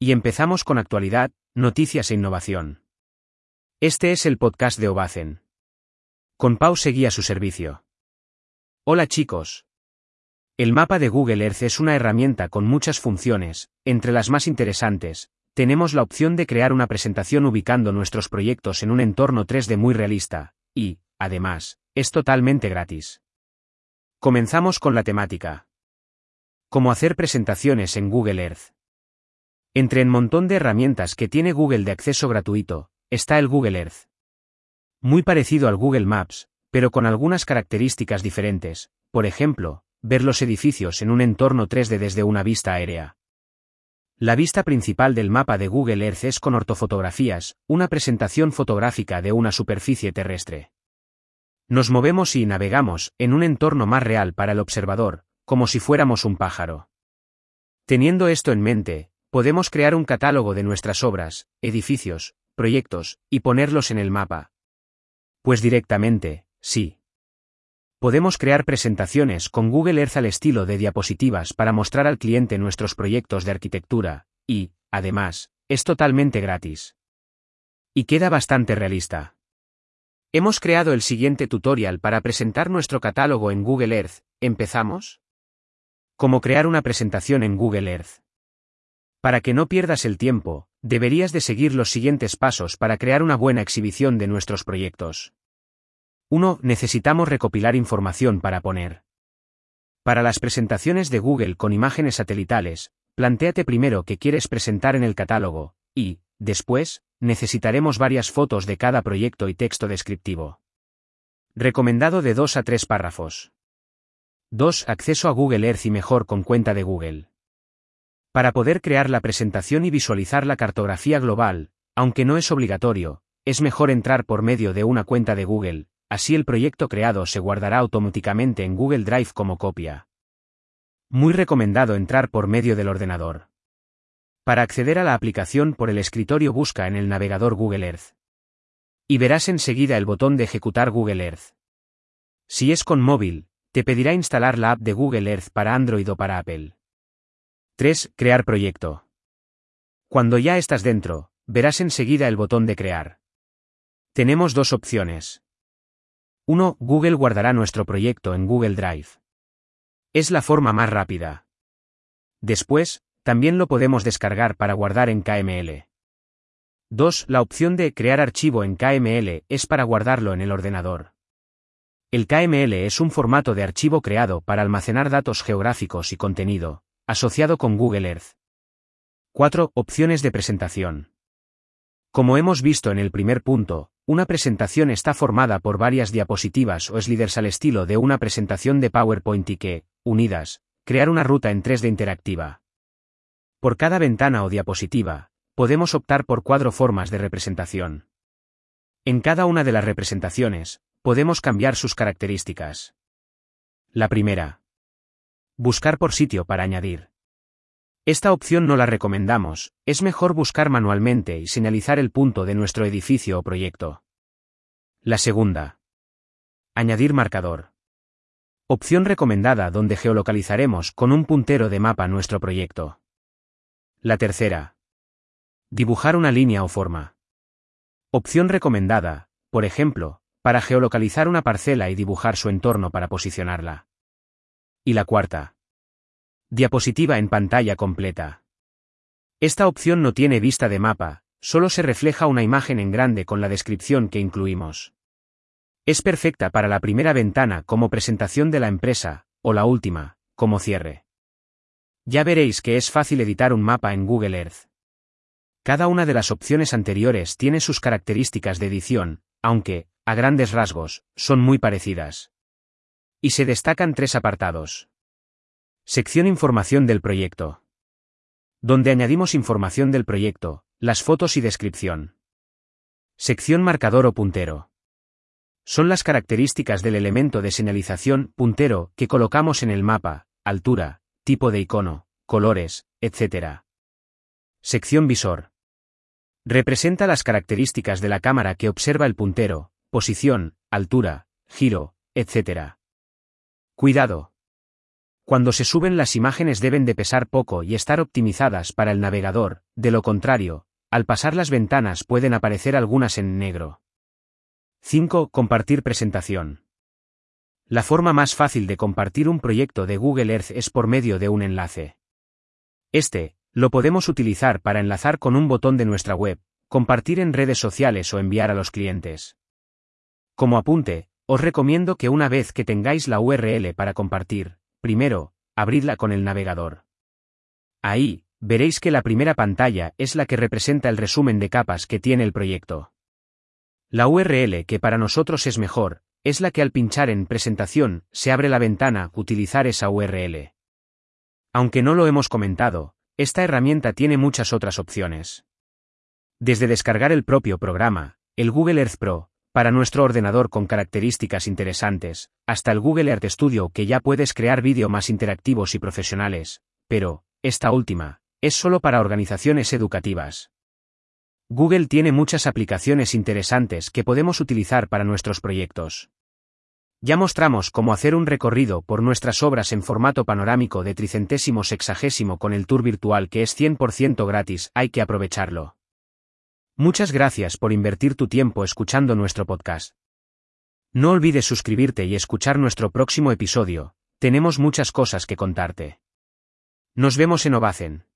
Y empezamos con actualidad, noticias e innovación. Este es el podcast de Obacen. Con Pau seguía su servicio. Hola chicos. El mapa de Google Earth es una herramienta con muchas funciones, entre las más interesantes, tenemos la opción de crear una presentación ubicando nuestros proyectos en un entorno 3D muy realista, y, además, es totalmente gratis. Comenzamos con la temática. Cómo hacer presentaciones en Google Earth. Entre el montón de herramientas que tiene Google de acceso gratuito, está el Google Earth. Muy parecido al Google Maps, pero con algunas características diferentes, por ejemplo, ver los edificios en un entorno 3D desde una vista aérea. La vista principal del mapa de Google Earth es con ortofotografías, una presentación fotográfica de una superficie terrestre. Nos movemos y navegamos en un entorno más real para el observador, como si fuéramos un pájaro. Teniendo esto en mente, podemos crear un catálogo de nuestras obras, edificios, proyectos, y ponerlos en el mapa. Pues directamente, sí. Podemos crear presentaciones con Google Earth al estilo de diapositivas para mostrar al cliente nuestros proyectos de arquitectura, y, además, es totalmente gratis. Y queda bastante realista. Hemos creado el siguiente tutorial para presentar nuestro catálogo en Google Earth, ¿empezamos? Cómo crear una presentación en Google Earth. Para que no pierdas el tiempo, deberías de seguir los siguientes pasos para crear una buena exhibición de nuestros proyectos. 1. Necesitamos recopilar información para poner. Para las presentaciones de Google con imágenes satelitales, plantéate primero qué quieres presentar en el catálogo, y, después, necesitaremos varias fotos de cada proyecto y texto descriptivo. Recomendado de 2 a 3 párrafos. 2. Acceso a Google Earth y mejor con cuenta de Google. Para poder crear la presentación y visualizar la cartografía global, aunque no es obligatorio, es mejor entrar por medio de una cuenta de Google, así el proyecto creado se guardará automáticamente en Google Drive como copia. Muy recomendado entrar por medio del ordenador. Para acceder a la aplicación por el escritorio busca en el navegador Google Earth. Y verás enseguida el botón de ejecutar Google Earth. Si es con móvil, te pedirá instalar la app de Google Earth para Android o para Apple. 3. Crear proyecto. Cuando ya estás dentro, verás enseguida el botón de crear. Tenemos dos opciones. 1. Google guardará nuestro proyecto en Google Drive. Es la forma más rápida. Después, también lo podemos descargar para guardar en KML. 2. La opción de crear archivo en KML es para guardarlo en el ordenador. El KML es un formato de archivo creado para almacenar datos geográficos y contenido, asociado con Google Earth. 4. Opciones de presentación. Como hemos visto en el primer punto, una presentación está formada por varias diapositivas o sliders al estilo de una presentación de PowerPoint y que, unidas, crear una ruta en 3D interactiva. Por cada ventana o diapositiva, podemos optar por cuatro formas de representación. En cada una de las representaciones, podemos cambiar sus características. La primera. Buscar por sitio para añadir. Esta opción no la recomendamos, es mejor buscar manualmente y señalizar el punto de nuestro edificio o proyecto. La segunda. Añadir marcador. Opción recomendada donde geolocalizaremos con un puntero de mapa nuestro proyecto. La tercera. Dibujar una línea o forma. Opción recomendada, por ejemplo, para geolocalizar una parcela y dibujar su entorno para posicionarla. Y la cuarta. Diapositiva en pantalla completa. Esta opción no tiene vista de mapa, solo se refleja una imagen en grande con la descripción que incluimos. Es perfecta para la primera ventana como presentación de la empresa, o la última, como cierre. Ya veréis que es fácil editar un mapa en Google Earth. Cada una de las opciones anteriores tiene sus características de edición, aunque, a grandes rasgos, son muy parecidas. Y se destacan tres apartados. Sección Información del proyecto. Donde añadimos información del proyecto, las fotos y descripción. Sección Marcador o puntero. Son las características del elemento de señalización puntero que colocamos en el mapa, altura, tipo de icono, colores, etc. Sección Visor. Representa las características de la cámara que observa el puntero, posición, altura, giro, etc. Cuidado. Cuando se suben las imágenes deben de pesar poco y estar optimizadas para el navegador, de lo contrario, al pasar las ventanas pueden aparecer algunas en negro. 5. Compartir presentación. La forma más fácil de compartir un proyecto de Google Earth es por medio de un enlace. Este, lo podemos utilizar para enlazar con un botón de nuestra web, compartir en redes sociales o enviar a los clientes. Como apunte, os recomiendo que una vez que tengáis la URL para compartir, primero, abridla con el navegador. Ahí, veréis que la primera pantalla es la que representa el resumen de capas que tiene el proyecto. La URL que para nosotros es mejor, es la que al pinchar en Presentación se abre la ventana Utilizar esa URL. Aunque no lo hemos comentado, esta herramienta tiene muchas otras opciones. Desde descargar el propio programa, el Google Earth Pro, para nuestro ordenador con características interesantes, hasta el Google Earth Studio que ya puedes crear vídeo más interactivos y profesionales, pero, esta última, es solo para organizaciones educativas. Google tiene muchas aplicaciones interesantes que podemos utilizar para nuestros proyectos. Ya mostramos cómo hacer un recorrido por nuestras obras en formato panorámico de tricentésimo sexagésimo con el tour virtual que es 100% gratis, hay que aprovecharlo. Muchas gracias por invertir tu tiempo escuchando nuestro podcast. No olvides suscribirte y escuchar nuestro próximo episodio, tenemos muchas cosas que contarte. Nos vemos en Ovacen.